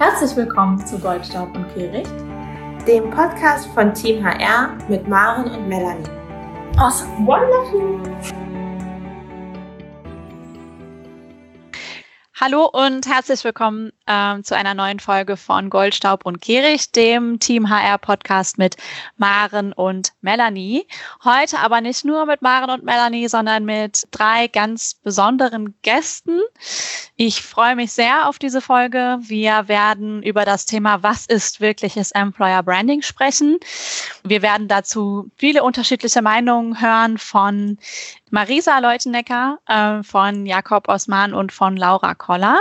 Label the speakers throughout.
Speaker 1: Herzlich willkommen zu Goldstaub und Kehricht,
Speaker 2: dem Podcast von Team HR mit Maren und Melanie.
Speaker 1: Awesome. Wonderful.
Speaker 3: Hallo und herzlich willkommen ähm, zu einer neuen Folge von Goldstaub und Kehricht, dem Team HR Podcast mit Maren und Melanie. Heute aber nicht nur mit Maren und Melanie, sondern mit drei ganz besonderen Gästen. Ich freue mich sehr auf diese Folge. Wir werden über das Thema, was ist wirkliches Employer Branding sprechen. Wir werden dazu viele unterschiedliche Meinungen hören von Marisa Leutenecker, äh, von Jakob Osman und von Laura Koller.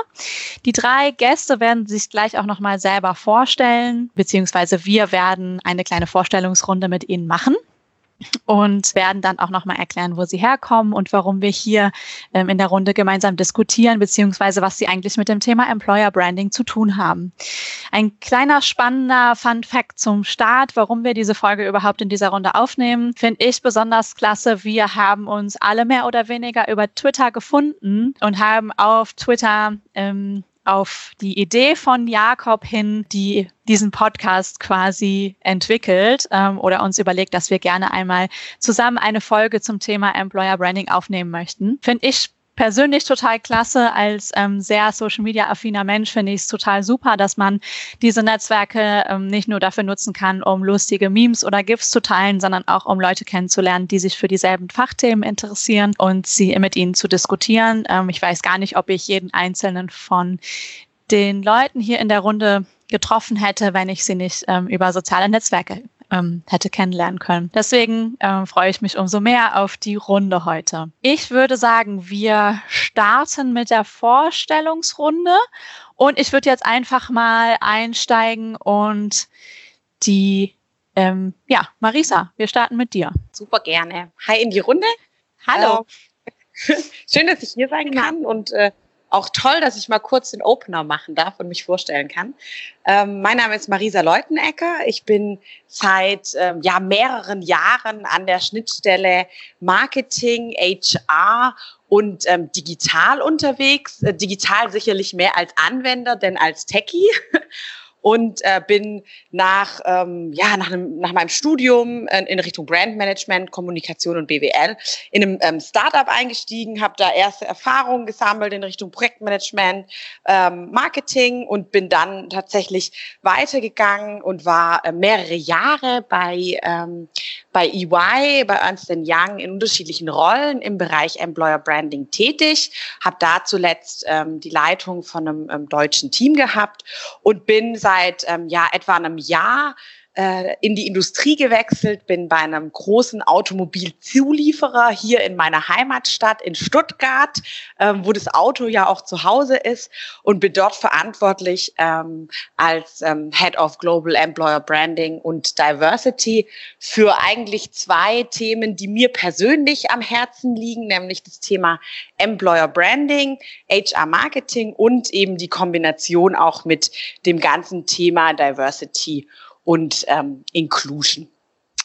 Speaker 3: Die drei Gäste werden sich gleich auch nochmal selber vorstellen, beziehungsweise wir werden eine kleine Vorstellungsrunde mit ihnen machen und werden dann auch nochmal erklären, wo sie herkommen und warum wir hier ähm, in der Runde gemeinsam diskutieren, beziehungsweise was sie eigentlich mit dem Thema Employer Branding zu tun haben. Ein kleiner spannender Fun Fact zum Start, warum wir diese Folge überhaupt in dieser Runde aufnehmen, finde ich besonders klasse. Wir haben uns alle mehr oder weniger über Twitter gefunden und haben auf Twitter ähm, auf die Idee von Jakob hin, die diesen Podcast quasi entwickelt ähm, oder uns überlegt, dass wir gerne einmal zusammen eine Folge zum Thema Employer Branding aufnehmen möchten. Finde ich persönlich total klasse. Als ähm, sehr Social Media affiner Mensch finde ich es total super, dass man diese Netzwerke ähm, nicht nur dafür nutzen kann, um lustige Memes oder GIFs zu teilen, sondern auch um Leute kennenzulernen, die sich für dieselben Fachthemen interessieren und sie mit ihnen zu diskutieren. Ähm, ich weiß gar nicht, ob ich jeden einzelnen von den Leuten hier in der Runde getroffen hätte, wenn ich sie nicht ähm, über soziale Netzwerke ähm, hätte kennenlernen können. Deswegen ähm, freue ich mich umso mehr auf die Runde heute. Ich würde sagen, wir starten mit der Vorstellungsrunde und ich würde jetzt einfach mal einsteigen und die, ähm, ja, Marisa, wir starten mit dir.
Speaker 2: Super gerne. Hi in die Runde.
Speaker 3: Hallo.
Speaker 2: Äh, schön, dass ich hier sein genau. kann und äh, auch toll, dass ich mal kurz den Opener machen darf und mich vorstellen kann. Ähm, mein Name ist Marisa Leutenecker. Ich bin seit ähm, ja, mehreren Jahren an der Schnittstelle Marketing, HR und ähm, digital unterwegs. Äh, digital sicherlich mehr als Anwender, denn als Techie. Und äh, bin nach, ähm, ja, nach, einem, nach meinem Studium in, in Richtung Brandmanagement, Kommunikation und BWL in einem ähm, Startup eingestiegen, habe da erste Erfahrungen gesammelt in Richtung Projektmanagement, ähm, Marketing und bin dann tatsächlich weitergegangen und war äh, mehrere Jahre bei, ähm, bei EY, bei Ernst Young in unterschiedlichen Rollen im Bereich Employer Branding tätig, habe da zuletzt ähm, die Leitung von einem ähm, deutschen Team gehabt und bin seit seit ähm, ja etwa einem Jahr äh, in die Industrie gewechselt, bin bei einem großen Automobilzulieferer hier in meiner Heimatstadt in Stuttgart, ähm, wo das Auto ja auch zu Hause ist und bin dort verantwortlich ähm, als ähm, Head of Global Employer Branding und Diversity für eigentlich zwei Themen, die mir persönlich am Herzen liegen, nämlich das Thema Employer Branding, HR Marketing und eben die Kombination auch mit dem ganzen Thema Diversity und ähm, Inclusion.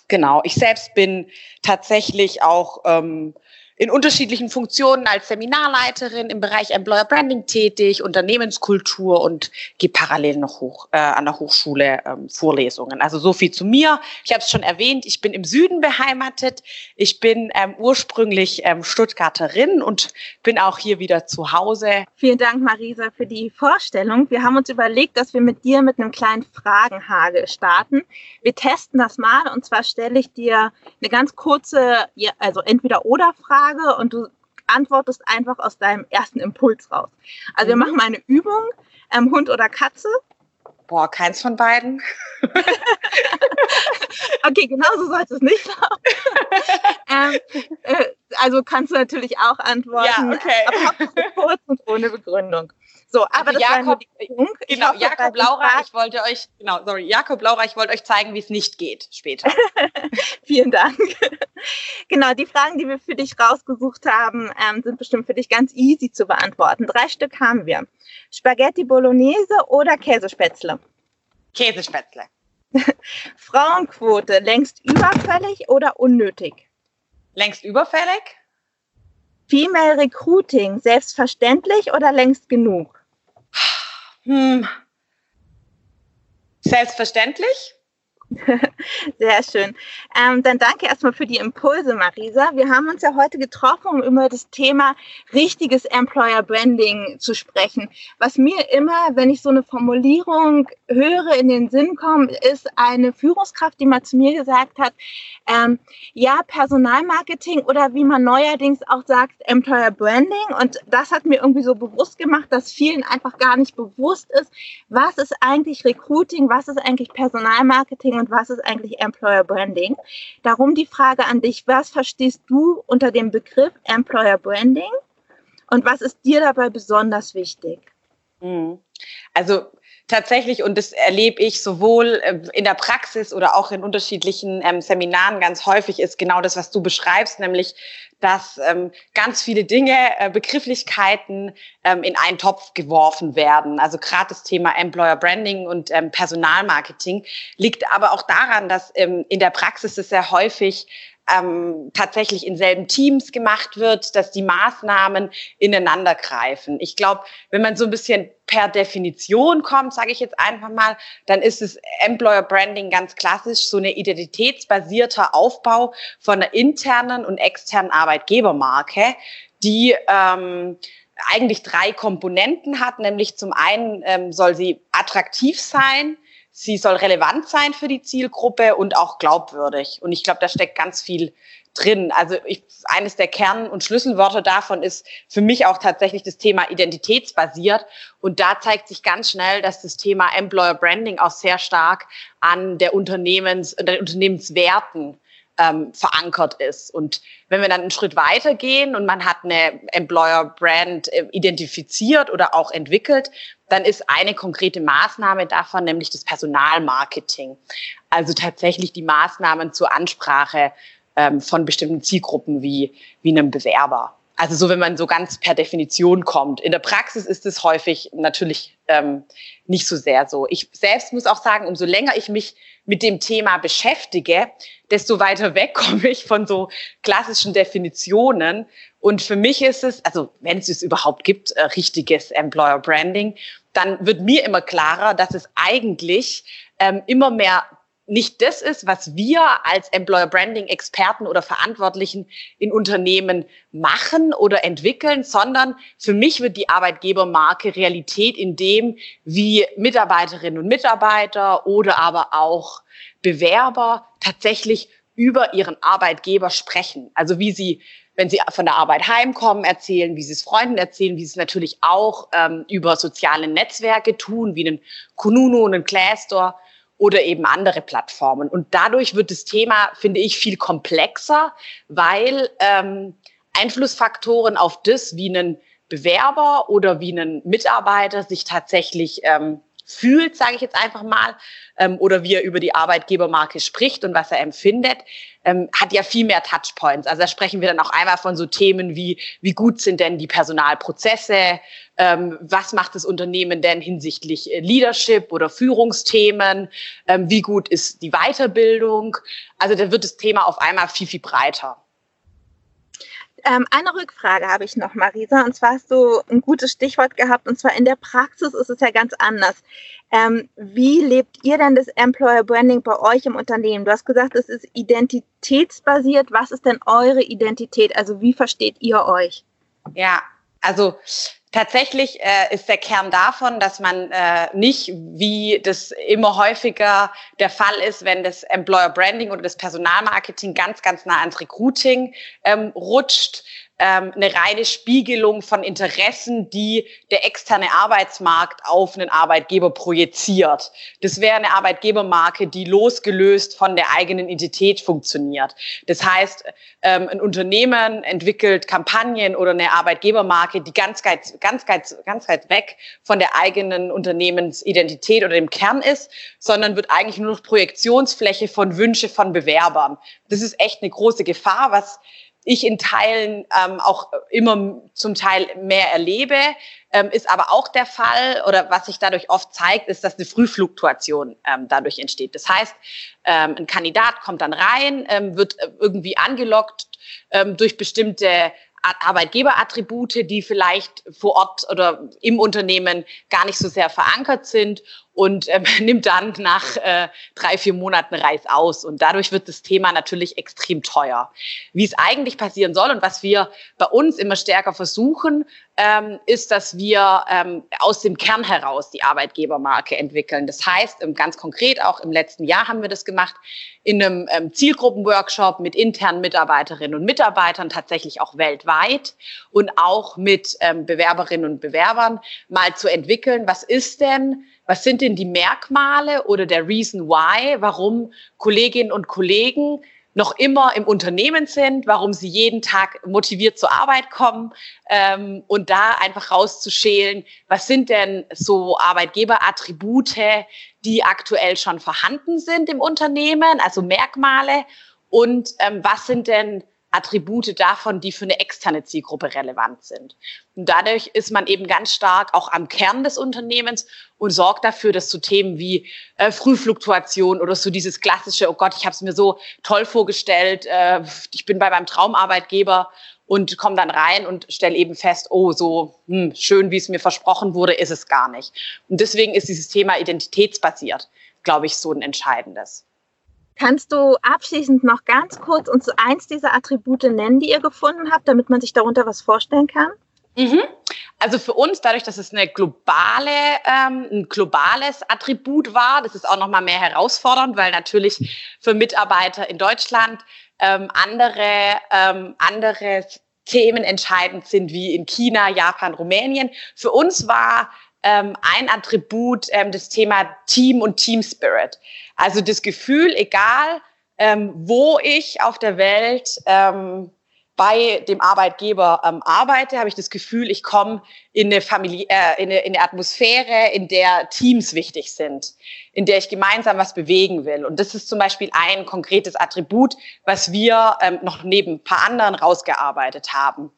Speaker 2: Genau, ich selbst bin tatsächlich auch ähm, in unterschiedlichen Funktionen als Seminarleiterin im Bereich Employer Branding tätig, Unternehmenskultur und gehe parallel noch hoch äh, an der Hochschule ähm, Vorlesungen. Also so viel zu mir. Ich habe es schon erwähnt, ich bin im Süden beheimatet. Ich bin ähm, ursprünglich ähm, Stuttgarterin und bin auch hier wieder zu Hause.
Speaker 4: Vielen Dank, Marisa, für die Vorstellung. Wir haben uns überlegt, dass wir mit dir mit einem kleinen Fragenhagel starten. Wir testen das mal und zwar stelle ich dir eine ganz kurze, also entweder oder Frage Frage und du antwortest einfach aus deinem ersten Impuls raus. Also wir mhm. machen mal eine Übung, ähm, Hund oder Katze.
Speaker 2: Boah, keins von beiden.
Speaker 4: okay, genau so sollte es nicht laufen. ähm, äh, also kannst du natürlich auch antworten,
Speaker 2: ja, okay.
Speaker 4: aber kurz und ohne Begründung.
Speaker 2: So, aber also Jakob, genau, Jakob Laura, ich wollte euch, genau, sorry, Jakob Laura, ich wollte euch zeigen, wie es nicht geht später.
Speaker 4: Vielen Dank. genau, die Fragen, die wir für dich rausgesucht haben, ähm, sind bestimmt für dich ganz easy zu beantworten. Drei Stück haben wir. Spaghetti Bolognese oder Käsespätzle?
Speaker 2: Käsespätzle.
Speaker 4: Frauenquote, längst überfällig oder unnötig?
Speaker 2: Längst überfällig?
Speaker 4: Female Recruiting, selbstverständlich oder längst genug?
Speaker 2: Hm. Selbstverständlich.
Speaker 4: Sehr schön. Ähm, dann danke erstmal für die Impulse, Marisa. Wir haben uns ja heute getroffen, um über das Thema richtiges Employer Branding zu sprechen. Was mir immer, wenn ich so eine Formulierung höre, in den Sinn kommt, ist eine Führungskraft, die mal zu mir gesagt hat, ähm, ja, Personalmarketing oder wie man neuerdings auch sagt, Employer Branding. Und das hat mir irgendwie so bewusst gemacht, dass vielen einfach gar nicht bewusst ist, was ist eigentlich Recruiting, was ist eigentlich Personalmarketing und was ist eigentlich Employer Branding. Darum die Frage an dich, was verstehst du unter dem Begriff Employer Branding und was ist dir dabei besonders wichtig?
Speaker 2: Mhm. Also tatsächlich, und das erlebe ich sowohl äh, in der Praxis oder auch in unterschiedlichen ähm, Seminaren ganz häufig, ist genau das, was du beschreibst, nämlich, dass ähm, ganz viele Dinge, äh, Begrifflichkeiten ähm, in einen Topf geworfen werden. Also gerade das Thema Employer Branding und ähm, Personalmarketing liegt aber auch daran, dass ähm, in der Praxis es sehr häufig ähm, tatsächlich in selben Teams gemacht wird, dass die Maßnahmen ineinander greifen. Ich glaube, wenn man so ein bisschen per Definition kommt, sage ich jetzt einfach mal, dann ist es Employer Branding ganz klassisch so eine identitätsbasierter Aufbau von einer internen und externen Arbeitgebermarke, die ähm, eigentlich drei Komponenten hat, nämlich zum einen ähm, soll sie attraktiv sein, sie soll relevant sein für die Zielgruppe und auch glaubwürdig. Und ich glaube, da steckt ganz viel drin. Also ich, eines der Kern- und Schlüsselworte davon ist für mich auch tatsächlich das Thema identitätsbasiert. Und da zeigt sich ganz schnell, dass das Thema Employer Branding auch sehr stark an der Unternehmens, den Unternehmenswerten ähm, verankert ist. Und wenn wir dann einen Schritt weiter gehen und man hat eine Employer Brand äh, identifiziert oder auch entwickelt, dann ist eine konkrete Maßnahme davon nämlich das Personalmarketing. Also tatsächlich die Maßnahmen zur Ansprache ähm, von bestimmten Zielgruppen wie, wie einem Bewerber. Also so, wenn man so ganz per Definition kommt. In der Praxis ist es häufig natürlich ähm, nicht so sehr so. Ich selbst muss auch sagen, umso länger ich mich mit dem Thema beschäftige, desto weiter weg komme ich von so klassischen Definitionen. Und für mich ist es, also wenn es es überhaupt gibt, äh, richtiges Employer Branding, dann wird mir immer klarer, dass es eigentlich ähm, immer mehr nicht das ist, was wir als Employer Branding Experten oder Verantwortlichen in Unternehmen machen oder entwickeln, sondern für mich wird die Arbeitgebermarke Realität in dem, wie Mitarbeiterinnen und Mitarbeiter oder aber auch Bewerber tatsächlich über ihren Arbeitgeber sprechen. Also wie sie, wenn sie von der Arbeit heimkommen, erzählen, wie sie es Freunden erzählen, wie sie es natürlich auch ähm, über soziale Netzwerke tun, wie einen Kununu und einen Glassdoor oder eben andere Plattformen. Und dadurch wird das Thema, finde ich, viel komplexer, weil ähm, Einflussfaktoren auf das, wie ein Bewerber oder wie ein Mitarbeiter sich tatsächlich ähm, fühlt, sage ich jetzt einfach mal, ähm, oder wie er über die Arbeitgebermarke spricht und was er empfindet, ähm, hat ja viel mehr Touchpoints. Also da sprechen wir dann auch einmal von so Themen wie, wie gut sind denn die Personalprozesse, ähm, was macht das Unternehmen denn hinsichtlich äh, Leadership oder Führungsthemen, ähm, wie gut ist die Weiterbildung. Also da wird das Thema auf einmal viel, viel breiter.
Speaker 4: Ähm, eine Rückfrage habe ich noch, Marisa, und zwar hast du ein gutes Stichwort gehabt, und zwar in der Praxis ist es ja ganz anders. Ähm, wie lebt ihr denn das Employer Branding bei euch im Unternehmen? Du hast gesagt, es ist identitätsbasiert. Was ist denn eure Identität? Also wie versteht ihr euch?
Speaker 2: Ja, also Tatsächlich äh, ist der Kern davon, dass man äh, nicht, wie das immer häufiger der Fall ist, wenn das Employer Branding oder das Personalmarketing ganz, ganz nah ans Recruiting ähm, rutscht, ähm, eine reine Spiegelung von Interessen, die der externe Arbeitsmarkt auf einen Arbeitgeber projiziert. Das wäre eine Arbeitgebermarke, die losgelöst von der eigenen Identität funktioniert. Das heißt, ähm, ein Unternehmen entwickelt Kampagnen oder eine Arbeitgebermarke, die ganz, ganz, ganz, ganz, ganz weit weg von der eigenen Unternehmensidentität oder dem Kern ist, sondern wird eigentlich nur noch Projektionsfläche von Wünsche von Bewerbern. Das ist echt eine große Gefahr, was ich in Teilen ähm, auch immer zum Teil mehr erlebe, ähm, ist aber auch der Fall oder was sich dadurch oft zeigt, ist, dass eine Frühfluktuation ähm, dadurch entsteht. Das heißt, ähm, ein Kandidat kommt dann rein, ähm, wird irgendwie angelockt ähm, durch bestimmte Arbeitgeberattribute, die vielleicht vor Ort oder im Unternehmen gar nicht so sehr verankert sind und ähm, nimmt dann nach äh, drei, vier Monaten Reis aus. Und dadurch wird das Thema natürlich extrem teuer. Wie es eigentlich passieren soll und was wir bei uns immer stärker versuchen, ähm, ist, dass wir ähm, aus dem Kern heraus die Arbeitgebermarke entwickeln. Das heißt, ähm, ganz konkret, auch im letzten Jahr haben wir das gemacht, in einem ähm, Zielgruppenworkshop mit internen Mitarbeiterinnen und Mitarbeitern, tatsächlich auch weltweit und auch mit ähm, Bewerberinnen und Bewerbern mal zu entwickeln, was ist denn was sind denn die Merkmale oder der Reason why, warum Kolleginnen und Kollegen noch immer im Unternehmen sind, warum sie jeden Tag motiviert zur Arbeit kommen ähm, und da einfach rauszuschälen, was sind denn so Arbeitgeberattribute, die aktuell schon vorhanden sind im Unternehmen, also Merkmale und ähm, was sind denn Attribute davon, die für eine externe Zielgruppe relevant sind. Und dadurch ist man eben ganz stark auch am Kern des Unternehmens und sorgt dafür, dass so Themen wie äh, Frühfluktuation oder so dieses klassische, oh Gott, ich habe es mir so toll vorgestellt, äh, ich bin bei meinem Traumarbeitgeber und komme dann rein und stelle eben fest, oh, so hm, schön, wie es mir versprochen wurde, ist es gar nicht. Und deswegen ist dieses Thema identitätsbasiert, glaube ich, so ein entscheidendes.
Speaker 4: Kannst du abschließend noch ganz kurz uns eins dieser Attribute nennen, die ihr gefunden habt, damit man sich darunter was vorstellen kann?
Speaker 2: Mhm. Also für uns, dadurch, dass es eine globale, ähm, ein globales Attribut war, das ist auch nochmal mehr herausfordernd, weil natürlich für Mitarbeiter in Deutschland ähm, andere, ähm, andere Themen entscheidend sind wie in China, Japan, Rumänien. Für uns war ähm, ein Attribut ähm, das Thema Team und Team Spirit. Also das Gefühl, egal ähm, wo ich auf der Welt ähm, bei dem Arbeitgeber ähm, arbeite, habe ich das Gefühl, ich komme in eine Familie, äh, in, eine, in eine Atmosphäre, in der Teams wichtig sind, in der ich gemeinsam was bewegen will. Und das ist zum Beispiel ein konkretes Attribut, was wir ähm, noch neben ein paar anderen rausgearbeitet haben.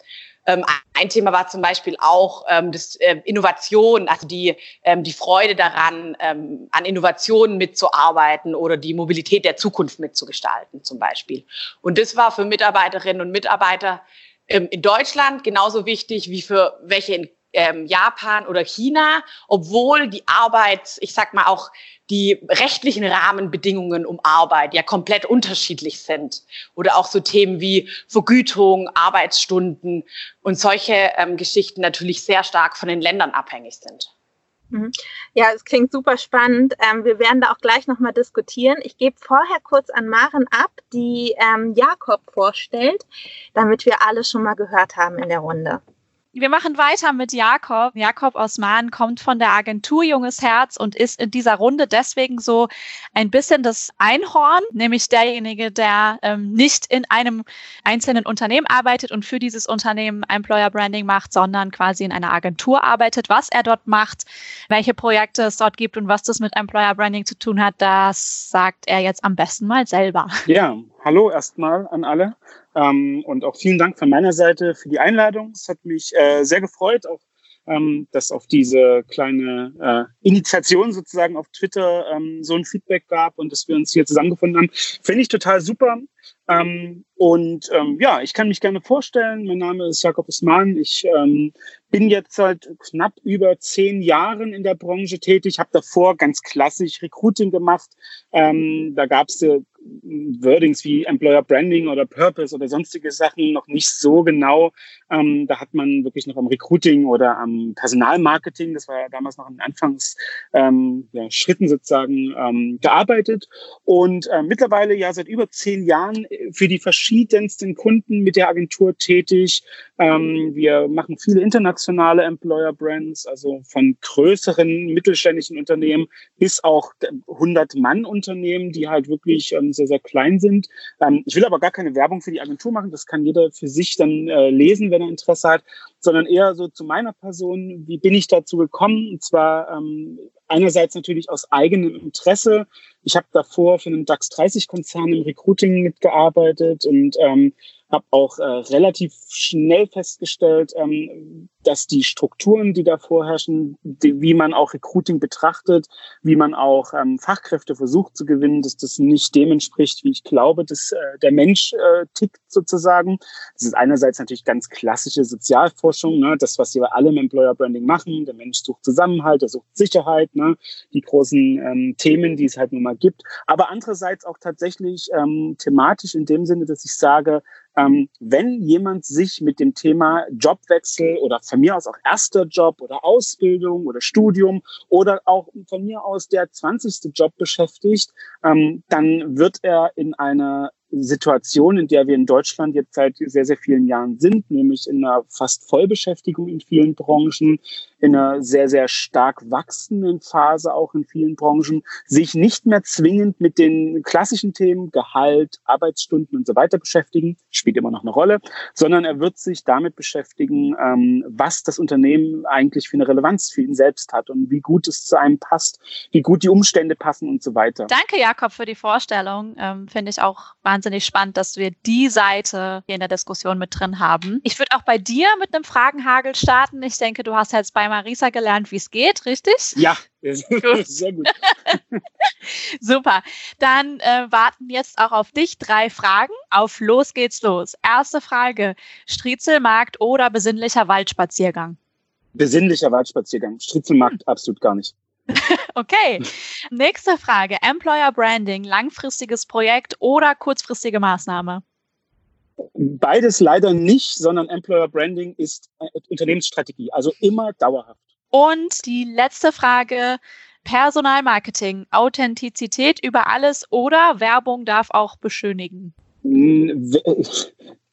Speaker 2: Ähm, ein Thema war zum Beispiel auch ähm, das äh, Innovation, also die, ähm, die Freude daran, ähm, an Innovationen mitzuarbeiten oder die Mobilität der Zukunft mitzugestalten zum Beispiel. Und das war für Mitarbeiterinnen und Mitarbeiter ähm, in Deutschland genauso wichtig wie für welche in ähm, Japan oder China, obwohl die Arbeit, ich sag mal auch die rechtlichen Rahmenbedingungen um Arbeit ja komplett unterschiedlich sind. Oder auch so Themen wie Vergütung, Arbeitsstunden und solche ähm, Geschichten natürlich sehr stark von den Ländern abhängig sind.
Speaker 4: Mhm. Ja, es klingt super spannend. Ähm, wir werden da auch gleich nochmal diskutieren. Ich gebe vorher kurz an Maren ab, die ähm, Jakob vorstellt, damit wir alle schon mal gehört haben in der Runde.
Speaker 3: Wir machen weiter mit Jakob. Jakob Osman kommt von der Agentur Junges Herz und ist in dieser Runde deswegen so ein bisschen das Einhorn, nämlich derjenige, der ähm, nicht in einem einzelnen Unternehmen arbeitet und für dieses Unternehmen Employer Branding macht, sondern quasi in einer Agentur arbeitet. Was er dort macht, welche Projekte es dort gibt und was das mit Employer Branding zu tun hat, das sagt er jetzt am besten mal selber.
Speaker 5: Ja, hallo erstmal an alle. Ähm, und auch vielen Dank von meiner Seite für die Einladung. Es hat mich äh, sehr gefreut, auch ähm, dass auf diese kleine äh, Initiation sozusagen auf Twitter ähm, so ein Feedback gab und dass wir uns hier zusammengefunden haben. Finde ich total super. Ähm, und ähm, ja, ich kann mich gerne vorstellen. Mein Name ist Jakob Usman. Ich ähm, bin jetzt seit knapp über zehn Jahren in der Branche tätig. Habe davor ganz klassisch Recruiting gemacht. Ähm, da gab es äh, Wordings wie Employer Branding oder Purpose oder sonstige Sachen noch nicht so genau. Ähm, da hat man wirklich noch am Recruiting oder am Personalmarketing, das war ja damals noch in Anfangsschritten ähm, ja, sozusagen, ähm, gearbeitet. Und äh, mittlerweile ja seit über zehn Jahren für die verschiedensten Kunden mit der Agentur tätig. Ähm, wir machen viele internationale Employer Brands, also von größeren mittelständischen Unternehmen bis auch 100-Mann-Unternehmen, die halt wirklich ähm, sehr, sehr klein sind. Ähm, ich will aber gar keine Werbung für die Agentur machen. Das kann jeder für sich dann äh, lesen, wenn er Interesse hat, sondern eher so zu meiner Person. Wie bin ich dazu gekommen? Und zwar ähm, einerseits natürlich aus eigenem Interesse. Ich habe davor für einen DAX 30 Konzern im Recruiting mitgearbeitet und ähm, habe auch äh, relativ schnell festgestellt, ähm, dass die Strukturen, die da vorherrschen, die, wie man auch Recruiting betrachtet, wie man auch ähm, Fachkräfte versucht zu gewinnen, dass das nicht dem entspricht, wie ich glaube, dass äh, der Mensch äh, tickt sozusagen. Das ist einerseits natürlich ganz klassische Sozialforschung, ne? das, was wir alle im Employer Branding machen. Der Mensch sucht Zusammenhalt, er sucht Sicherheit, ne? die großen ähm, Themen, die es halt nun mal gibt. Aber andererseits auch tatsächlich ähm, thematisch in dem Sinne, dass ich sage, ähm, wenn jemand sich mit dem Thema Jobwechsel oder von mir aus auch erster Job oder Ausbildung oder Studium oder auch von mir aus der 20. Job beschäftigt, ähm, dann wird er in einer Situation, in der wir in Deutschland jetzt seit sehr, sehr vielen Jahren sind, nämlich in einer fast Vollbeschäftigung in vielen Branchen, in einer sehr, sehr stark wachsenden Phase auch in vielen Branchen, sich nicht mehr zwingend mit den klassischen Themen Gehalt, Arbeitsstunden und so weiter beschäftigen, spielt immer noch eine Rolle, sondern er wird sich damit beschäftigen, ähm, was das Unternehmen eigentlich für eine Relevanz für ihn selbst hat und wie gut es zu einem passt, wie gut die Umstände passen und so weiter.
Speaker 3: Danke, Jakob, für die Vorstellung. Ähm, Finde ich auch wahnsinnig spannend, dass wir die Seite hier in der Diskussion mit drin haben. Ich würde auch bei dir mit einem Fragenhagel starten. Ich denke, du hast jetzt bei Marisa gelernt, wie es geht, richtig?
Speaker 5: Ja, sehr gut.
Speaker 3: Super. Dann äh, warten jetzt auch auf dich drei Fragen. Auf los geht's los. Erste Frage: Striezelmarkt oder besinnlicher Waldspaziergang?
Speaker 5: Besinnlicher Waldspaziergang. Striezelmarkt absolut gar nicht.
Speaker 3: okay. Nächste Frage. Employer Branding, langfristiges Projekt oder kurzfristige Maßnahme?
Speaker 5: Beides leider nicht, sondern Employer Branding ist Unternehmensstrategie, also immer dauerhaft.
Speaker 3: Und die letzte Frage, Personalmarketing, Authentizität über alles oder Werbung darf auch beschönigen?
Speaker 5: Hm,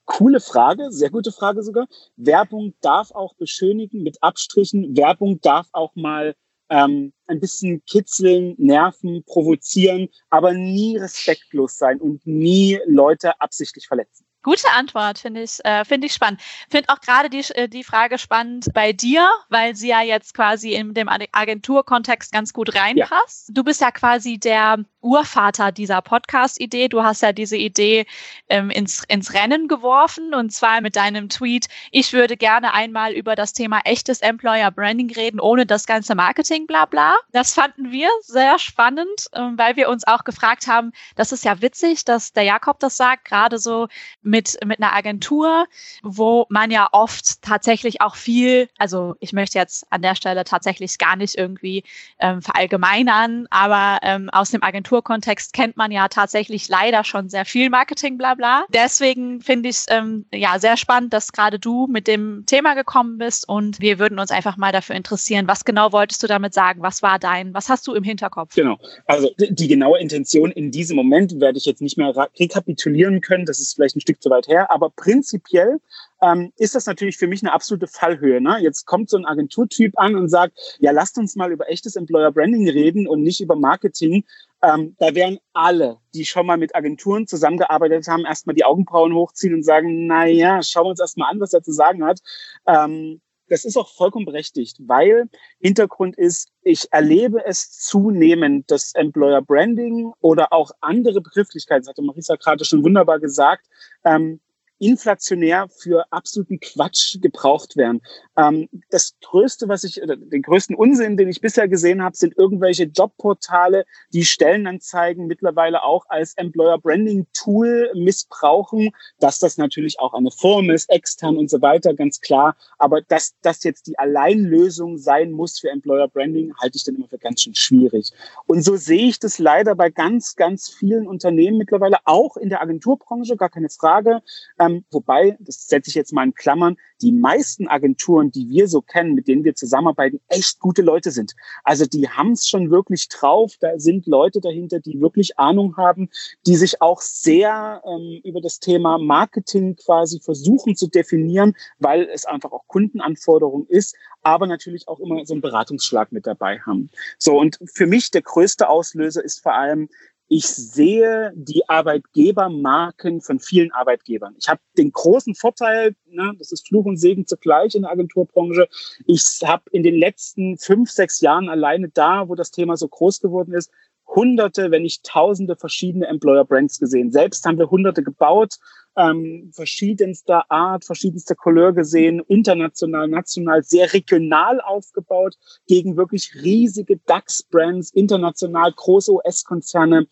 Speaker 5: coole Frage, sehr gute Frage sogar. Werbung darf auch beschönigen mit Abstrichen. Werbung darf auch mal ähm, ein bisschen kitzeln, nerven, provozieren, aber nie respektlos sein und nie Leute absichtlich verletzen.
Speaker 3: Gute Antwort, finde ich, äh, finde ich spannend. Finde auch gerade die, äh, die Frage spannend bei dir, weil sie ja jetzt quasi in dem Agenturkontext ganz gut reinpasst. Ja. Du bist ja quasi der Urvater dieser Podcast-Idee. Du hast ja diese Idee ähm, ins, ins Rennen geworfen und zwar mit deinem Tweet, ich würde gerne einmal über das Thema echtes Employer Branding reden, ohne das ganze Marketing, bla bla. Das fanden wir sehr spannend, ähm, weil wir uns auch gefragt haben, das ist ja witzig, dass der Jakob das sagt, gerade so mit, mit einer Agentur, wo man ja oft tatsächlich auch viel, also ich möchte jetzt an der Stelle tatsächlich gar nicht irgendwie ähm, verallgemeinern, aber ähm, aus dem Agenturkontext kennt man ja tatsächlich leider schon sehr viel Marketing, bla bla. Deswegen finde ich es ähm, ja sehr spannend, dass gerade du mit dem Thema gekommen bist und wir würden uns einfach mal dafür interessieren, was genau wolltest du damit sagen? Was war dein, was hast du im Hinterkopf?
Speaker 5: Genau. Also die genaue Intention in diesem Moment werde ich jetzt nicht mehr rekapitulieren können. Das ist vielleicht ein Stück zu weit her, aber prinzipiell ähm, ist das natürlich für mich eine absolute Fallhöhe. Ne? Jetzt kommt so ein Agenturtyp an und sagt, ja, lasst uns mal über echtes Employer Branding reden und nicht über Marketing. Ähm, da werden alle, die schon mal mit Agenturen zusammengearbeitet haben, erstmal die Augenbrauen hochziehen und sagen, na ja, schauen wir uns erstmal an, was er zu sagen hat. Ähm, das ist auch vollkommen berechtigt, weil Hintergrund ist, ich erlebe es zunehmend, dass Employer Branding oder auch andere Begrifflichkeiten, das hatte Marisa gerade schon wunderbar gesagt, ähm, inflationär für absoluten Quatsch gebraucht werden. Ähm, das Größte, was ich, den größten Unsinn, den ich bisher gesehen habe, sind irgendwelche Jobportale, die Stellenanzeigen mittlerweile auch als Employer Branding Tool missbrauchen. Dass das natürlich auch eine Form ist, extern und so weiter, ganz klar. Aber dass das jetzt die Alleinlösung sein muss für Employer Branding, halte ich dann immer für ganz schön schwierig. Und so sehe ich das leider bei ganz, ganz vielen Unternehmen mittlerweile, auch in der Agenturbranche, gar keine Frage. Ähm, wobei, das setze ich jetzt mal in Klammern, die meisten Agenturen, die wir so kennen, mit denen wir zusammenarbeiten, echt gute Leute sind. Also die haben es schon wirklich drauf. Da sind Leute dahinter, die wirklich Ahnung haben, die sich auch sehr ähm, über das Thema Marketing quasi versuchen zu definieren, weil es einfach auch Kundenanforderung ist, aber natürlich auch immer so einen Beratungsschlag mit dabei haben. So, und für mich der größte Auslöser ist vor allem ich sehe die Arbeitgebermarken von vielen Arbeitgebern. Ich habe den großen Vorteil, ne, das ist Fluch und Segen zugleich in der Agenturbranche. Ich habe in den letzten fünf, sechs Jahren alleine da, wo das Thema so groß geworden ist, hunderte, wenn nicht tausende verschiedene Employer Brands gesehen. Selbst haben wir hunderte gebaut, ähm, verschiedenster Art, verschiedenster Couleur gesehen, international, national, sehr regional aufgebaut, gegen wirklich riesige DAX-Brands, international große US-Konzerne.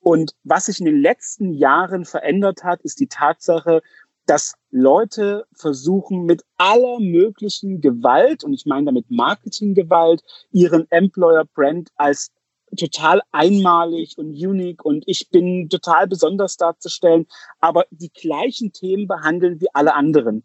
Speaker 5: Und was sich in den letzten Jahren verändert hat, ist die Tatsache, dass Leute versuchen mit aller möglichen Gewalt, und ich meine damit Marketinggewalt, ihren Employer Brand als total einmalig und unique und ich bin total besonders darzustellen, aber die gleichen Themen behandeln wie alle anderen.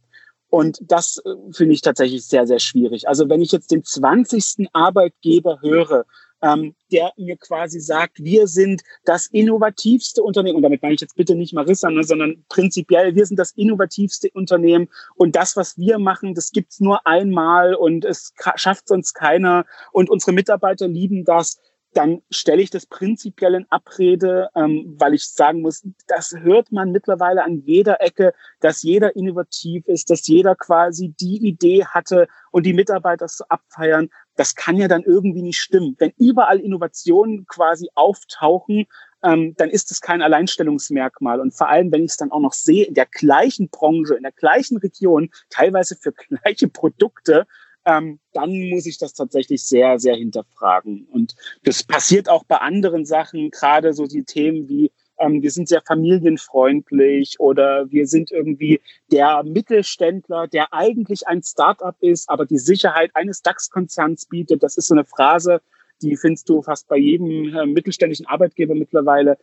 Speaker 5: Und das äh, finde ich tatsächlich sehr, sehr schwierig. Also wenn ich jetzt den 20. Arbeitgeber höre, ähm, der mir quasi sagt, wir sind das innovativste Unternehmen, und damit meine ich jetzt bitte nicht Marissa, ne, sondern prinzipiell, wir sind das innovativste Unternehmen und das, was wir machen, das gibt's nur einmal und es schafft sonst keiner und unsere Mitarbeiter lieben das dann stelle ich das prinzipiell in Abrede, ähm, weil ich sagen muss, das hört man mittlerweile an jeder Ecke, dass jeder innovativ ist, dass jeder quasi die Idee hatte und die Mitarbeiter so abfeiern. Das kann ja dann irgendwie nicht stimmen. Wenn überall Innovationen quasi auftauchen, ähm, dann ist es kein Alleinstellungsmerkmal. Und vor allem, wenn ich es dann auch noch sehe, in der gleichen Branche, in der gleichen Region, teilweise für gleiche Produkte, ähm, dann muss ich das tatsächlich sehr, sehr hinterfragen. Und das passiert auch bei anderen Sachen, gerade so die Themen wie ähm, wir sind sehr familienfreundlich oder wir sind irgendwie der Mittelständler, der eigentlich ein Startup ist, aber die Sicherheit eines DAX-Konzerns bietet. Das ist so eine Phrase, die findest du fast bei jedem äh, mittelständischen Arbeitgeber mittlerweile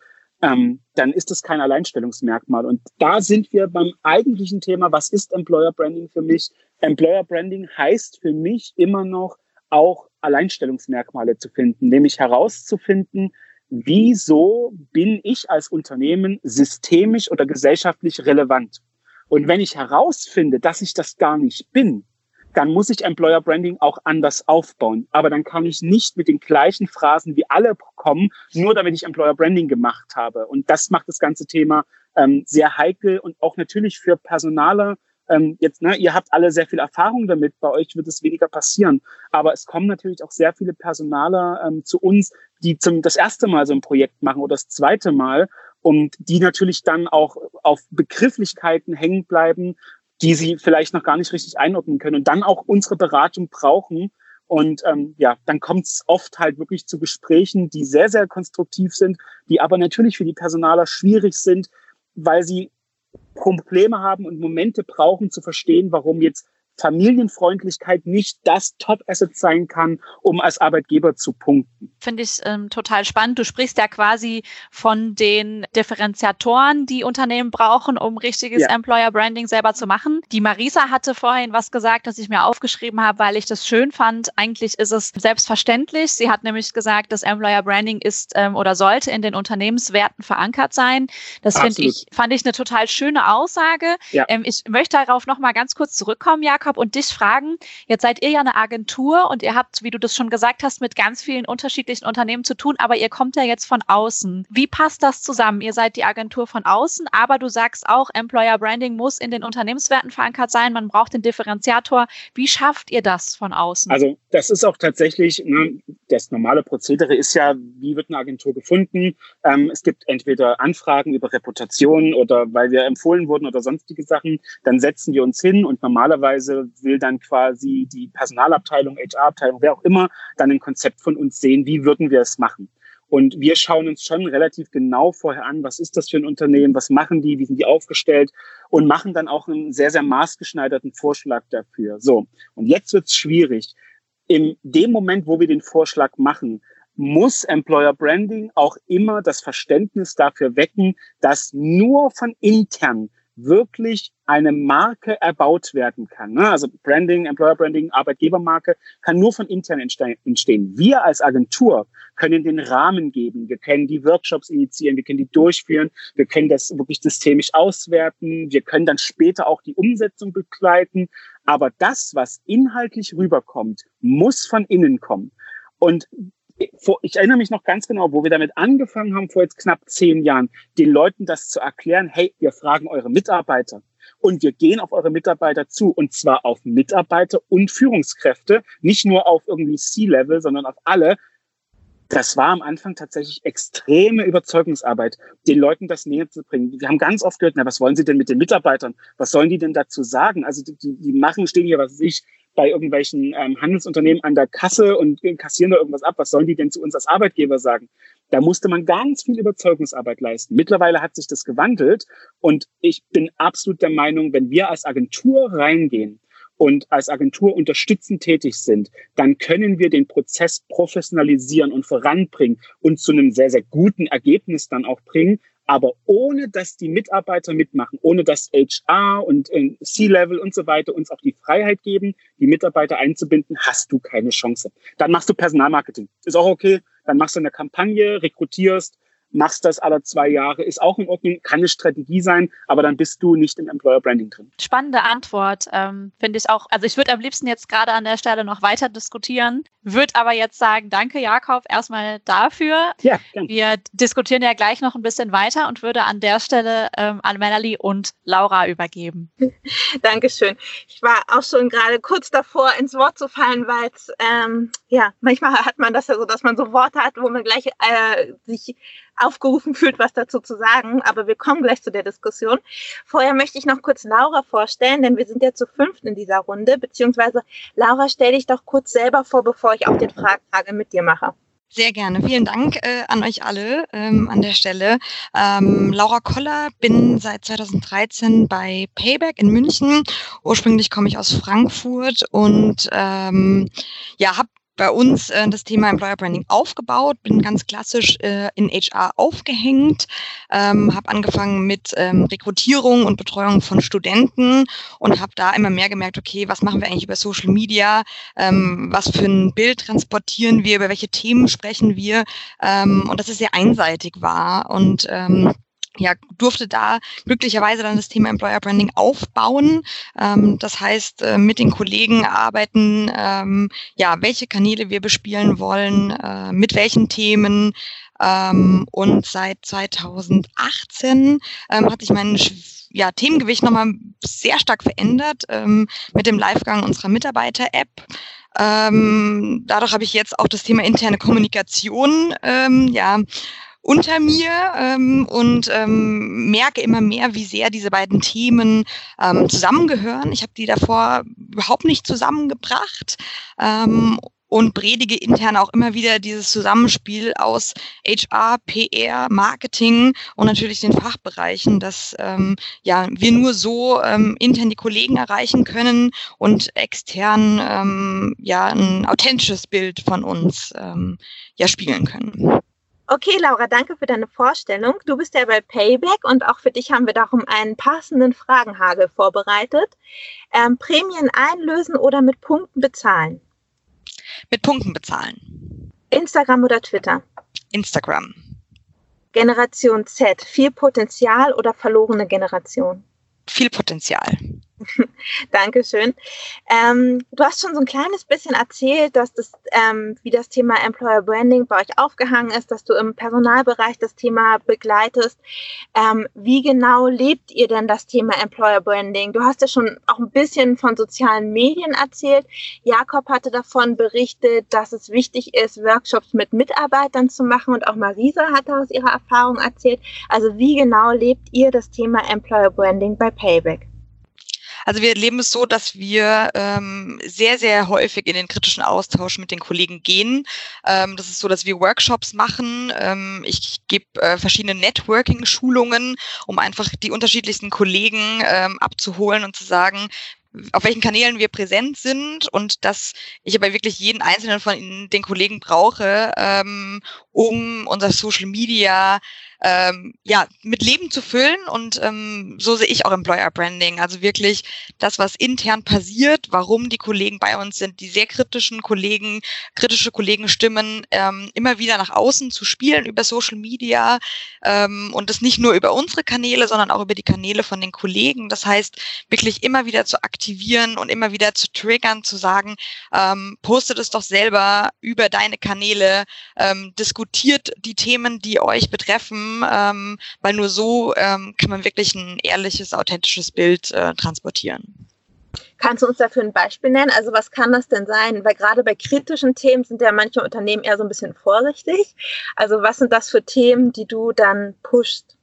Speaker 5: ähm, dann ist das kein Alleinstellungsmerkmal. Und da sind wir beim eigentlichen Thema, was ist Employer Branding für mich? Employer Branding heißt für mich immer noch auch Alleinstellungsmerkmale zu finden, nämlich herauszufinden, wieso bin ich als Unternehmen systemisch oder gesellschaftlich relevant? Und wenn ich herausfinde, dass ich das gar nicht bin, dann muss ich Employer Branding auch anders aufbauen. Aber dann kann ich nicht mit den gleichen Phrasen wie alle kommen, nur damit ich Employer Branding gemacht habe. Und das macht das ganze Thema ähm, sehr heikel und auch natürlich für Personale. Ähm, jetzt, ne, ihr habt alle sehr viel Erfahrung damit, bei euch wird es weniger passieren. Aber es kommen natürlich auch sehr viele Personaler ähm, zu uns, die zum das erste Mal so ein Projekt machen oder das zweite Mal und die natürlich dann auch auf Begrifflichkeiten hängen bleiben, die sie vielleicht noch gar nicht richtig einordnen können und dann auch unsere Beratung brauchen. Und ähm, ja, dann kommt es oft halt wirklich zu Gesprächen, die sehr, sehr konstruktiv sind, die aber natürlich für die Personaler schwierig sind, weil sie Probleme haben und Momente brauchen zu verstehen, warum jetzt Familienfreundlichkeit nicht das Top-Asset sein kann, um als Arbeitgeber zu punkten.
Speaker 3: Finde ich ähm, total spannend. Du sprichst ja quasi von den Differenziatoren, die Unternehmen brauchen, um richtiges ja. Employer Branding selber zu machen. Die Marisa hatte vorhin was gesagt, das ich mir aufgeschrieben habe, weil ich das schön fand. Eigentlich ist es selbstverständlich. Sie hat nämlich gesagt, das Employer Branding ist ähm, oder sollte in den Unternehmenswerten verankert sein. Das finde ich, fand ich eine total schöne Aussage. Ja. Ähm, ich möchte darauf noch mal ganz kurz zurückkommen, Jakob. Jakob, und dich fragen, jetzt seid ihr ja eine Agentur und ihr habt, wie du das schon gesagt hast, mit ganz vielen unterschiedlichen Unternehmen zu tun, aber ihr kommt ja jetzt von außen. Wie passt das zusammen? Ihr seid die Agentur von außen, aber du sagst auch, Employer Branding muss in den Unternehmenswerten verankert sein, man braucht den Differenziator. Wie schafft ihr das von außen?
Speaker 5: Also das ist auch tatsächlich, ne, das normale Prozedere ist ja, wie wird eine Agentur gefunden? Ähm, es gibt entweder Anfragen über Reputation oder weil wir empfohlen wurden oder sonstige Sachen, dann setzen wir uns hin und normalerweise will dann quasi die Personalabteilung, HR-Abteilung, wer auch immer, dann ein Konzept von uns sehen, wie würden wir es machen. Und wir schauen uns schon relativ genau vorher an, was ist das für ein Unternehmen, was machen die, wie sind die aufgestellt und machen dann auch einen sehr, sehr maßgeschneiderten Vorschlag dafür. So, und jetzt wird's schwierig. In dem Moment, wo wir den Vorschlag machen, muss Employer Branding auch immer das Verständnis dafür wecken, dass nur von intern wirklich eine Marke erbaut werden kann. Ne? Also Branding, Employer Branding, Arbeitgebermarke kann nur von intern entstehen. Wir als Agentur können den Rahmen geben. Wir können die Workshops initiieren, wir können die durchführen, wir können das wirklich systemisch auswerten, wir können dann später auch die Umsetzung begleiten. Aber das, was inhaltlich rüberkommt, muss von innen kommen. Und ich erinnere mich noch ganz genau, wo wir damit angefangen haben, vor jetzt knapp zehn Jahren, den Leuten das zu erklären, hey, wir fragen eure Mitarbeiter und wir gehen auf eure Mitarbeiter zu und zwar auf Mitarbeiter und Führungskräfte, nicht nur auf irgendwie C-Level, sondern auf alle. das war am Anfang tatsächlich extreme Überzeugungsarbeit, den Leuten das näher zu bringen. Wir haben ganz oft gehört, na, was wollen Sie denn mit den Mitarbeitern? Was sollen die denn dazu sagen? Also die, die machen, stehen hier, was weiß ich, bei irgendwelchen ähm, Handelsunternehmen an der Kasse und kassieren da irgendwas ab. Was sollen die denn zu uns als Arbeitgeber sagen? Da musste man ganz viel Überzeugungsarbeit leisten. Mittlerweile hat sich das gewandelt und ich bin absolut der Meinung, wenn wir als Agentur reingehen und als Agentur unterstützend tätig sind, dann können wir den Prozess professionalisieren und voranbringen und zu einem sehr, sehr guten Ergebnis dann auch bringen, aber ohne dass die Mitarbeiter mitmachen, ohne dass HR und äh, C-Level und so weiter uns auch die Freiheit geben, die Mitarbeiter einzubinden, hast du keine Chance. Dann machst du Personalmarketing. Ist auch okay. Dann machst du eine Kampagne, rekrutierst, machst das alle zwei Jahre, ist auch in Ordnung, kann eine Strategie sein, aber dann bist du nicht im Employer Branding drin.
Speaker 3: Spannende Antwort, ähm, finde ich auch. Also ich würde am liebsten jetzt gerade an der Stelle noch weiter diskutieren, würde aber jetzt sagen, danke Jakob erstmal dafür. Ja, gerne. Wir diskutieren ja gleich noch ein bisschen weiter und würde an der Stelle ähm, an Melanie und Laura übergeben.
Speaker 4: Dankeschön. Ich war auch schon gerade kurz davor, ins Wort zu fallen, weil es, ähm, ja, manchmal hat man das ja so, dass man so Worte hat, wo man gleich äh, sich aufgerufen fühlt, was dazu zu sagen. Aber wir kommen gleich zu der Diskussion. Vorher möchte ich noch kurz Laura vorstellen, denn wir sind ja zu fünft in dieser Runde. Beziehungsweise, Laura, stell dich doch kurz selber vor, bevor ich auch den Frage mit dir mache.
Speaker 6: Sehr gerne. Vielen Dank äh, an euch alle ähm, an der Stelle. Ähm, Laura Koller, bin seit 2013 bei Payback in München. Ursprünglich komme ich aus Frankfurt und ähm, ja, habe bei uns äh, das Thema Employer Branding aufgebaut, bin ganz klassisch äh, in HR aufgehängt, ähm, habe angefangen mit ähm, Rekrutierung und Betreuung von Studenten und habe da immer mehr gemerkt, okay, was machen wir eigentlich über Social Media, ähm, was für ein Bild transportieren wir, über welche Themen sprechen wir? Ähm, und dass es sehr einseitig war und ähm, ja, durfte da glücklicherweise dann das Thema Employer Branding aufbauen. Ähm, das heißt, äh, mit den Kollegen arbeiten, ähm, ja, welche Kanäle wir bespielen wollen, äh, mit welchen Themen. Ähm, und seit 2018 ähm, hat sich mein ja, Themengewicht nochmal sehr stark verändert ähm, mit dem Livegang unserer Mitarbeiter-App. Ähm, dadurch habe ich jetzt auch das Thema interne Kommunikation ja unter mir ähm, und ähm, merke immer mehr, wie sehr diese beiden Themen ähm, zusammengehören. Ich habe die davor überhaupt nicht zusammengebracht ähm, und predige intern auch immer wieder dieses Zusammenspiel aus HR, PR, Marketing und natürlich den Fachbereichen, dass ähm, ja wir nur so ähm, intern die Kollegen erreichen können und extern ähm, ja ein authentisches Bild von uns ähm, ja spielen können.
Speaker 4: Okay, Laura, danke für deine Vorstellung. Du bist ja bei Payback und auch für dich haben wir darum einen passenden Fragenhagel vorbereitet. Ähm, Prämien einlösen oder mit Punkten bezahlen?
Speaker 6: Mit Punkten bezahlen.
Speaker 4: Instagram oder Twitter?
Speaker 6: Instagram.
Speaker 4: Generation Z, viel Potenzial oder verlorene Generation?
Speaker 6: Viel Potenzial.
Speaker 4: Dankeschön. Ähm, du hast schon so ein kleines bisschen erzählt, dass das, ähm, wie das Thema Employer Branding bei euch aufgehangen ist, dass du im Personalbereich das Thema begleitest. Ähm, wie genau lebt ihr denn das Thema Employer Branding? Du hast ja schon auch ein bisschen von sozialen Medien erzählt. Jakob hatte davon berichtet, dass es wichtig ist, Workshops mit Mitarbeitern zu machen und auch Marisa hatte aus ihrer Erfahrung erzählt. Also wie genau lebt ihr das Thema Employer Branding bei Payback?
Speaker 6: Also wir erleben es so, dass wir ähm, sehr, sehr häufig in den kritischen Austausch mit den Kollegen gehen. Ähm, das ist so, dass wir Workshops machen. Ähm, ich gebe äh, verschiedene Networking-Schulungen, um einfach die unterschiedlichsten Kollegen ähm, abzuholen und zu sagen, auf welchen Kanälen wir präsent sind und dass ich aber wirklich jeden einzelnen von den Kollegen brauche, ähm, um unser Social Media ähm, ja, mit Leben zu füllen. Und ähm, so sehe ich auch Employer Branding. Also wirklich das, was intern passiert, warum die Kollegen bei uns sind, die sehr kritischen Kollegen, kritische Kollegenstimmen ähm, immer wieder nach außen zu spielen über Social Media ähm, und das nicht nur über unsere Kanäle, sondern auch über die Kanäle von den Kollegen. Das heißt, wirklich immer wieder zu aktivieren und immer wieder zu triggern, zu sagen, ähm, postet es doch selber über deine Kanäle, ähm, diskutiert die Themen, die euch betreffen ähm, weil nur so ähm, kann man wirklich ein ehrliches, authentisches Bild äh, transportieren.
Speaker 4: Kannst du uns dafür ein Beispiel nennen? Also was kann das denn sein? Weil gerade bei kritischen Themen sind ja manche Unternehmen eher so ein bisschen vorsichtig. Also was sind das für Themen, die du dann pushst?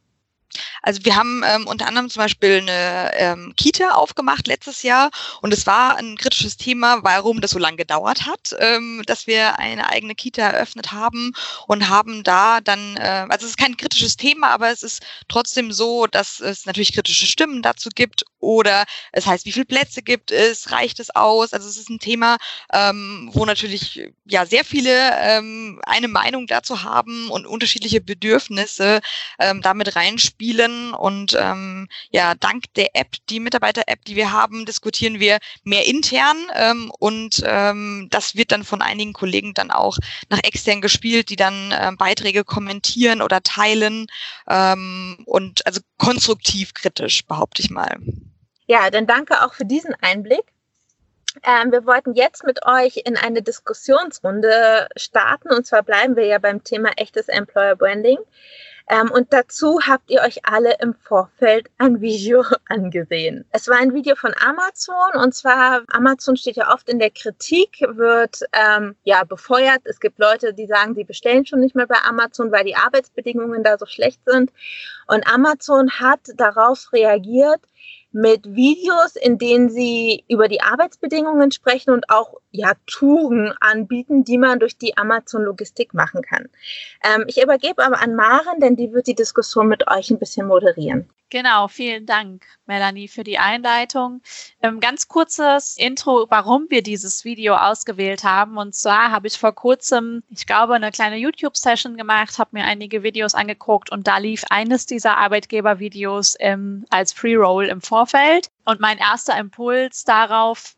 Speaker 6: Also wir haben ähm, unter anderem zum Beispiel eine ähm, Kita aufgemacht letztes Jahr und es war ein kritisches Thema, warum das so lange gedauert hat, ähm, dass wir eine eigene Kita eröffnet haben und haben da dann, äh, also es ist kein kritisches Thema, aber es ist trotzdem so, dass es natürlich kritische Stimmen dazu gibt oder es heißt, wie viele Plätze gibt es, reicht es aus? Also es ist ein Thema, ähm, wo natürlich ja sehr viele ähm, eine Meinung dazu haben und unterschiedliche Bedürfnisse ähm, damit reinspielen. Und ähm, ja, dank der App, die Mitarbeiter-App, die wir haben, diskutieren wir mehr intern ähm, und ähm, das wird dann von einigen Kollegen dann auch nach extern gespielt, die dann äh, Beiträge kommentieren oder teilen ähm, und also konstruktiv kritisch, behaupte ich mal.
Speaker 4: Ja, dann danke auch für diesen Einblick. Ähm, wir wollten jetzt mit euch in eine Diskussionsrunde starten und zwar bleiben wir ja beim Thema echtes Employer Branding. Ähm, und dazu habt ihr euch alle im Vorfeld ein Video angesehen. Es war ein Video von Amazon und zwar Amazon steht ja oft in der Kritik, wird ähm, ja befeuert. Es gibt Leute, die sagen, sie bestellen schon nicht mehr bei Amazon, weil die Arbeitsbedingungen da so schlecht sind. Und Amazon hat darauf reagiert, mit Videos, in denen sie über die Arbeitsbedingungen sprechen und auch ja, Touren anbieten, die man durch die Amazon-Logistik machen kann. Ähm, ich übergebe aber an Maren, denn die wird die Diskussion mit euch ein bisschen moderieren.
Speaker 3: Genau, vielen Dank, Melanie, für die Einleitung. Ähm, ganz kurzes Intro, warum wir dieses Video ausgewählt haben. Und zwar habe ich vor kurzem, ich glaube, eine kleine YouTube-Session gemacht, habe mir einige Videos angeguckt und da lief eines dieser Arbeitgeber-Videos ähm, als Pre-Roll im Vorfeld. Und mein erster Impuls darauf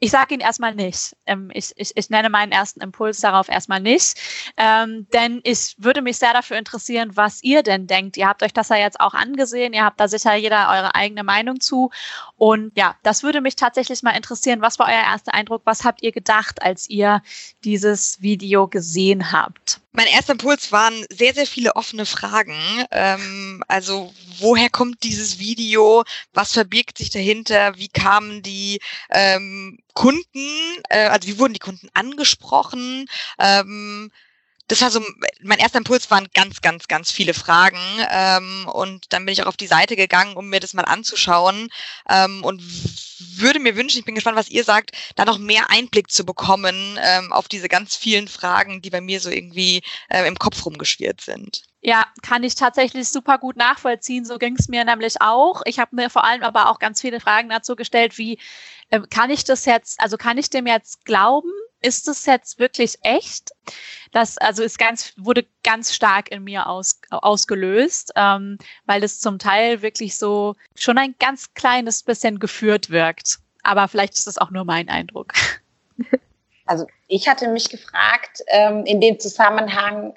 Speaker 3: ich sage ihn erstmal nicht. Ähm, ich, ich, ich nenne meinen ersten Impuls darauf erstmal nicht. Ähm, denn ich würde mich sehr dafür interessieren, was ihr denn denkt. Ihr habt euch das ja jetzt auch angesehen. Ihr habt da sicher jeder eure eigene Meinung zu. Und ja, das würde mich tatsächlich mal interessieren. Was war euer erster Eindruck? Was habt ihr gedacht, als ihr dieses Video gesehen habt?
Speaker 6: Mein erster Impuls waren sehr, sehr viele offene Fragen. Ähm, also woher kommt dieses Video? Was verbirgt sich dahinter? Wie kamen die ähm, Kunden, äh, also wie wurden die Kunden angesprochen? Ähm, das war so, mein erster Impuls waren ganz, ganz, ganz viele Fragen. Ähm, und dann bin ich auch auf die Seite gegangen, um mir das mal anzuschauen. Ähm, und würde mir wünschen, ich bin gespannt, was ihr sagt, da noch mehr Einblick zu bekommen ähm, auf diese ganz vielen Fragen, die bei mir so irgendwie äh, im Kopf rumgeschwirrt sind.
Speaker 3: Ja, kann ich tatsächlich super gut nachvollziehen. So ging es mir nämlich auch. Ich habe mir vor allem aber auch ganz viele Fragen dazu gestellt, wie äh, kann ich das jetzt, also kann ich dem jetzt glauben? Ist das jetzt wirklich echt? Das also ist ganz, wurde ganz stark in mir aus, ausgelöst, ähm, weil es zum Teil wirklich so schon ein ganz kleines bisschen geführt wirkt. Aber vielleicht ist das auch nur mein Eindruck.
Speaker 2: Also ich hatte mich gefragt ähm, in dem Zusammenhang,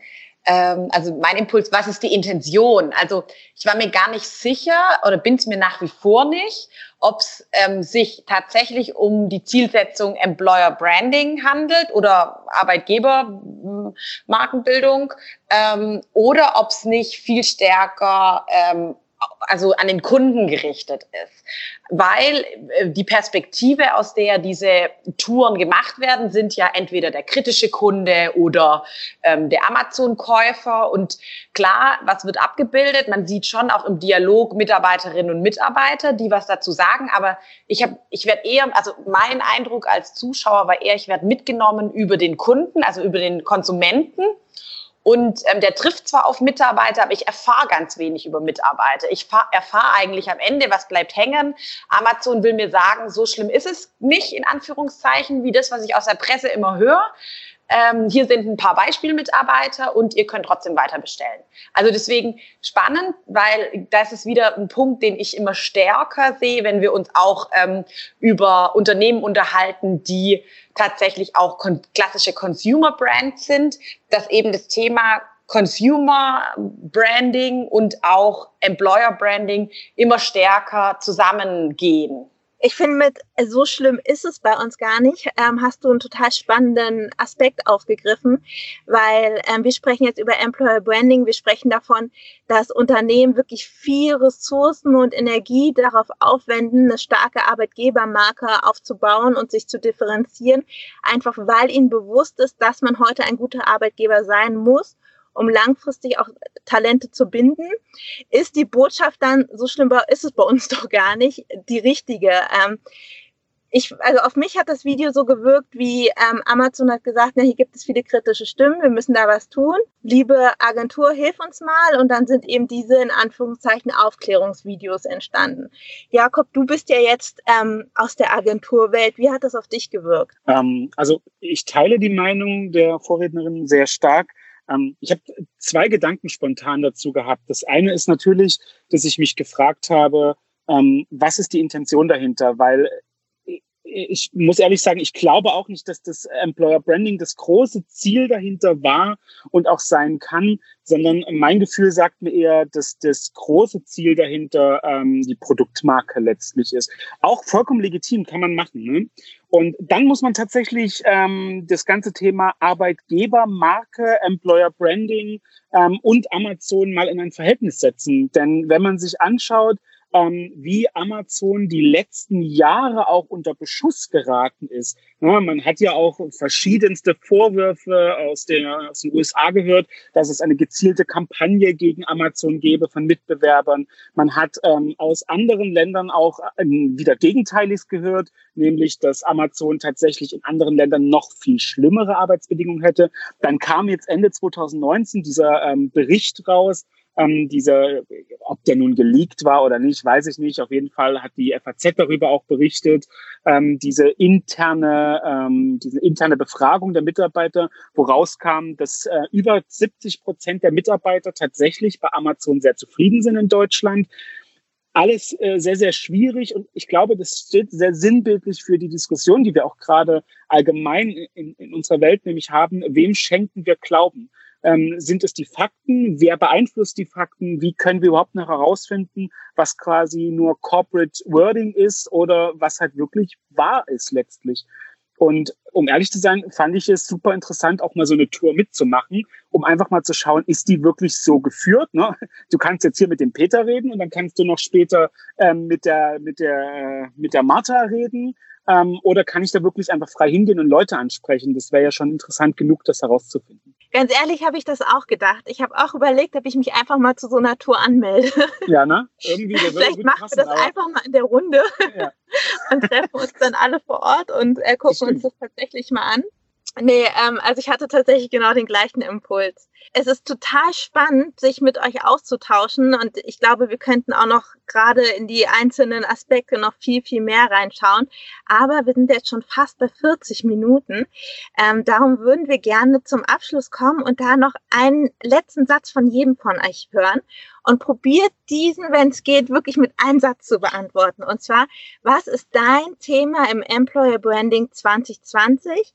Speaker 2: ähm, also mein Impuls, was ist die Intention? Also ich war mir gar nicht sicher oder bin es mir nach wie vor nicht, ob es ähm, sich tatsächlich um die Zielsetzung Employer Branding handelt oder Arbeitgebermarkenbildung ähm, oder ob es nicht viel stärker ähm, also an den Kunden gerichtet ist. Weil äh, die Perspektive, aus der diese Touren gemacht werden, sind ja entweder der kritische Kunde oder ähm, der Amazon-Käufer. Und klar, was wird abgebildet? Man sieht schon auch im Dialog Mitarbeiterinnen und Mitarbeiter, die was dazu sagen. Aber ich habe, ich werde eher, also mein Eindruck als Zuschauer war eher, ich werde mitgenommen über den Kunden, also über den Konsumenten und ähm, der trifft zwar auf Mitarbeiter, aber ich erfahre ganz wenig über Mitarbeiter. Ich erfahre eigentlich am Ende, was bleibt hängen. Amazon will mir sagen, so schlimm ist es nicht, in Anführungszeichen, wie das, was ich aus der Presse immer höre. Ähm, hier sind ein paar Beispielmitarbeiter und ihr könnt trotzdem weiter bestellen. Also deswegen spannend, weil das ist wieder ein Punkt, den ich immer stärker sehe, wenn wir uns auch ähm, über Unternehmen unterhalten, die tatsächlich auch kon klassische Consumer Brands sind, dass eben das Thema Consumer Branding und auch Employer Branding immer stärker zusammengehen
Speaker 4: Ich finde, mit so schlimm ist es bei uns gar nicht. Ähm, hast du einen total spannenden Aspekt aufgegriffen, weil ähm, wir sprechen jetzt über Employer Branding. Wir sprechen davon, dass Unternehmen wirklich viel Ressourcen und Energie darauf aufwenden, eine starke Arbeitgebermarke aufzubauen und sich zu differenzieren, einfach weil ihnen bewusst ist, dass man heute ein guter Arbeitgeber sein muss um langfristig auch Talente zu binden. Ist die Botschaft dann, so schlimm ist es bei uns doch gar nicht, die richtige? Ähm, ich, also auf mich hat das Video so gewirkt, wie ähm, Amazon hat gesagt, na, hier gibt es viele kritische Stimmen, wir müssen da was tun. Liebe Agentur, hilf uns mal. Und dann sind eben diese in Anführungszeichen Aufklärungsvideos entstanden. Jakob, du bist ja jetzt ähm, aus der Agenturwelt. Wie hat das auf dich gewirkt?
Speaker 5: Ähm, also ich teile die Meinung der Vorrednerin sehr stark. Ähm, ich habe zwei Gedanken spontan dazu gehabt. Das eine ist natürlich, dass ich mich gefragt habe, ähm, was ist die Intention dahinter? Weil ich muss ehrlich sagen, ich glaube auch nicht, dass das Employer Branding das große Ziel dahinter war und auch sein kann, sondern mein Gefühl sagt mir eher, dass das große Ziel dahinter ähm, die Produktmarke letztlich ist. Auch vollkommen legitim kann man machen. Ne? Und dann muss man tatsächlich ähm, das ganze Thema Arbeitgebermarke, Employer Branding ähm, und Amazon mal in ein Verhältnis setzen. Denn wenn man sich anschaut, ähm, wie Amazon die letzten Jahre auch unter Beschuss geraten ist. Ja, man hat ja auch verschiedenste Vorwürfe aus, der, aus den USA gehört, dass es eine gezielte Kampagne gegen Amazon gäbe von Mitbewerbern. Man hat ähm, aus anderen Ländern auch ähm, wieder Gegenteiliges gehört, nämlich dass Amazon tatsächlich in anderen Ländern noch viel schlimmere Arbeitsbedingungen hätte. Dann kam jetzt Ende 2019 dieser ähm, Bericht raus, ähm, diese, ob der nun geleakt war oder nicht, weiß ich nicht. Auf jeden Fall hat die FAZ darüber auch berichtet. Ähm, diese interne, ähm, diese interne Befragung der Mitarbeiter, woraus kam, dass äh, über 70 Prozent der Mitarbeiter tatsächlich bei Amazon sehr zufrieden sind in Deutschland alles äh, sehr, sehr schwierig und ich glaube, das steht sehr sinnbildlich für die Diskussion, die wir auch gerade allgemein in, in unserer Welt nämlich haben. Wem schenken wir Glauben? Ähm, sind es die Fakten? Wer beeinflusst die Fakten? Wie können wir überhaupt noch herausfinden, was quasi nur Corporate Wording ist oder was halt wirklich wahr ist letztlich? Und um ehrlich zu sein, fand ich es super interessant, auch mal so eine Tour mitzumachen, um einfach mal zu schauen, ist die wirklich so geführt? Ne? Du kannst jetzt hier mit dem Peter reden und dann kannst du noch später ähm, mit der mit der mit der Martha reden ähm, oder kann ich da wirklich einfach frei hingehen und Leute ansprechen? Das wäre ja schon interessant genug, das herauszufinden.
Speaker 4: Ganz ehrlich habe ich das auch gedacht. Ich habe auch überlegt, ob ich mich einfach mal zu so einer Tour anmelde.
Speaker 5: Ja, ne? Irgendwie.
Speaker 4: Vielleicht machen wir das einfach mal in der Runde ja. und treffen uns dann alle vor Ort und äh, gucken uns das tatsächlich mal an. Nee, ähm, also ich hatte tatsächlich genau den gleichen Impuls. Es ist total spannend, sich mit euch auszutauschen und ich glaube, wir könnten auch noch gerade in die einzelnen Aspekte noch viel, viel mehr reinschauen. Aber wir sind jetzt schon fast bei 40 Minuten. Ähm, darum würden wir gerne zum Abschluss kommen und da noch einen letzten Satz von jedem von euch hören und probiert diesen, wenn es geht, wirklich mit einem Satz zu beantworten. Und zwar, was ist dein Thema im Employer Branding 2020?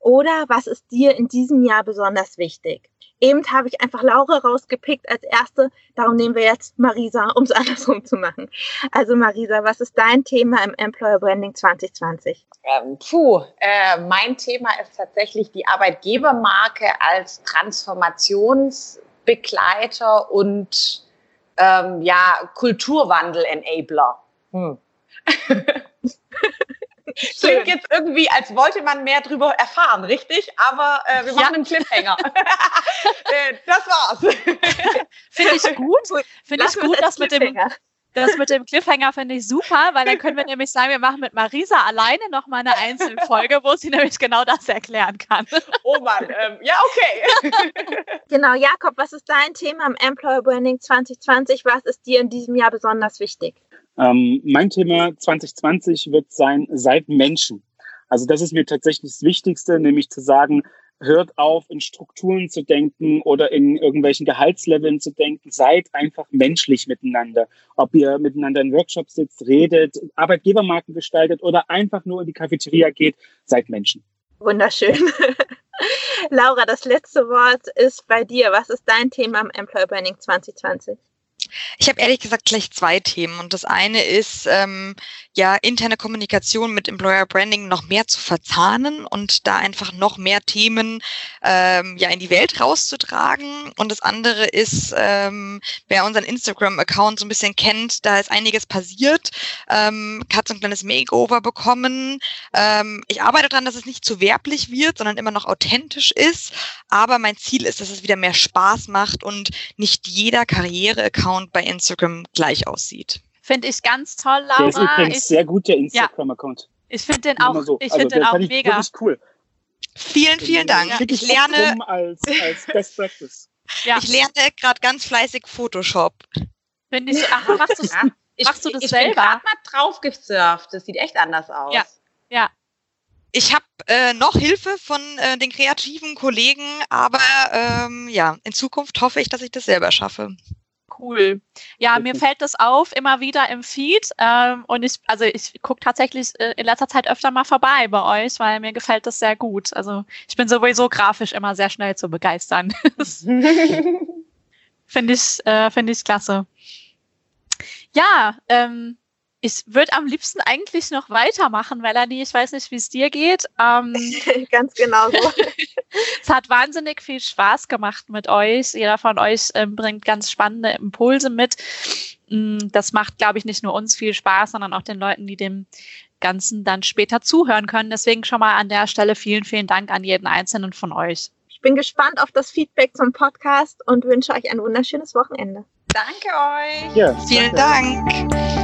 Speaker 4: Oder was ist dir in diesem Jahr besonders wichtig? Eben habe ich einfach Laura rausgepickt als erste. Darum nehmen wir jetzt Marisa, um es andersrum zu machen. Also Marisa, was ist dein Thema im Employer Branding 2020?
Speaker 2: Ähm, puh, äh, mein Thema ist tatsächlich die Arbeitgebermarke als Transformationsbegleiter und ähm, ja, Kulturwandel-Enabler. Hm. Klingt jetzt irgendwie, als wollte man mehr drüber erfahren, richtig? Aber äh, wir machen ja. einen Cliffhanger. äh, das war's.
Speaker 3: Finde ich gut. Finde ich gut, dass mit dem, das mit dem Cliffhanger finde ich super, weil dann können wir nämlich sagen, wir machen mit Marisa alleine noch mal eine Einzelfolge, wo sie nämlich genau das erklären kann.
Speaker 2: Oh Mann, ähm, ja, okay.
Speaker 4: Genau, Jakob, was ist dein Thema im Employer Branding 2020? Was ist dir in diesem Jahr besonders wichtig?
Speaker 5: Ähm, mein Thema 2020 wird sein, seid Menschen. Also das ist mir tatsächlich das Wichtigste, nämlich zu sagen, hört auf, in Strukturen zu denken oder in irgendwelchen Gehaltsleveln zu denken. Seid einfach menschlich miteinander. Ob ihr miteinander in Workshops sitzt, redet, Arbeitgebermarken gestaltet oder einfach nur in die Cafeteria geht, seid Menschen.
Speaker 4: Wunderschön. Laura, das letzte Wort ist bei dir. Was ist dein Thema im Employer Branding 2020?
Speaker 6: Ich habe ehrlich gesagt gleich zwei Themen. Und das eine ist, ähm, ja, interne Kommunikation mit Employer Branding noch mehr zu verzahnen und da einfach noch mehr Themen ähm, ja in die Welt rauszutragen. Und das andere ist, ähm, wer unseren Instagram-Account so ein bisschen kennt, da ist einiges passiert. Ähm, so ein kleines Makeover bekommen. Ähm, ich arbeite daran, dass es nicht zu werblich wird, sondern immer noch authentisch ist. Aber mein Ziel ist, dass es wieder mehr Spaß macht und nicht jeder Karriere-Account bei Instagram gleich aussieht.
Speaker 3: Finde ich ganz toll, Laura.
Speaker 5: Der ist übrigens
Speaker 3: ich,
Speaker 5: sehr gut, der Instagram-Account.
Speaker 3: Ja, ich finde den auch,
Speaker 5: So.
Speaker 3: ich
Speaker 5: Also,
Speaker 3: finde den auch
Speaker 5: ich
Speaker 3: mega.
Speaker 5: wirklich cool.
Speaker 6: Vielen, vielen Dank.
Speaker 5: Schicke
Speaker 6: Ich lerne,
Speaker 5: als, als Best Practice.
Speaker 3: Ja,
Speaker 6: ich lerne gerade ganz fleißig Photoshop.
Speaker 3: finde ich. Ach, machst du
Speaker 2: Ja. Ich,
Speaker 3: Machst du das
Speaker 2: ich
Speaker 3: selber?
Speaker 2: bin gerade mal drauf gesurft. Das sieht echt anders aus.
Speaker 3: Ja. Ja,
Speaker 6: Ich habe äh, noch Hilfe von äh, den kreativen Kollegen, aber ähm, ja, in Zukunft hoffe ich, dass ich das selber schaffe.
Speaker 3: Cool. Ja, mir fällt das auf immer wieder im Feed. Ähm, und ich, also ich gucke tatsächlich äh, in letzter Zeit öfter mal vorbei bei euch, weil mir gefällt das sehr gut. Also ich bin sowieso grafisch immer sehr schnell zu begeistern. Finde ich, äh, finde ich klasse. Ja, ähm, ich würde am liebsten eigentlich noch weitermachen, Melanie. Ich weiß nicht, wie es dir geht. Ähm,
Speaker 4: Ganz genau so.
Speaker 3: es hat wahnsinnig viel Spaß gemacht mit euch. Jeder von euch ähm, bringt ganz spannende Impulse mit. Mm, Das macht, glaube ich, nicht nur uns viel Spaß, sondern auch den Leuten, die dem Ganzen dann später zuhören können. Deswegen schon mal an der Stelle vielen, vielen Dank an jeden einzelnen von euch.
Speaker 4: Ich bin gespannt auf das Feedback zum Podcast und wünsche euch ein wunderschönes Wochenende.
Speaker 2: Danke euch.
Speaker 5: Ja,
Speaker 6: Vielen
Speaker 5: danke.
Speaker 6: Dank.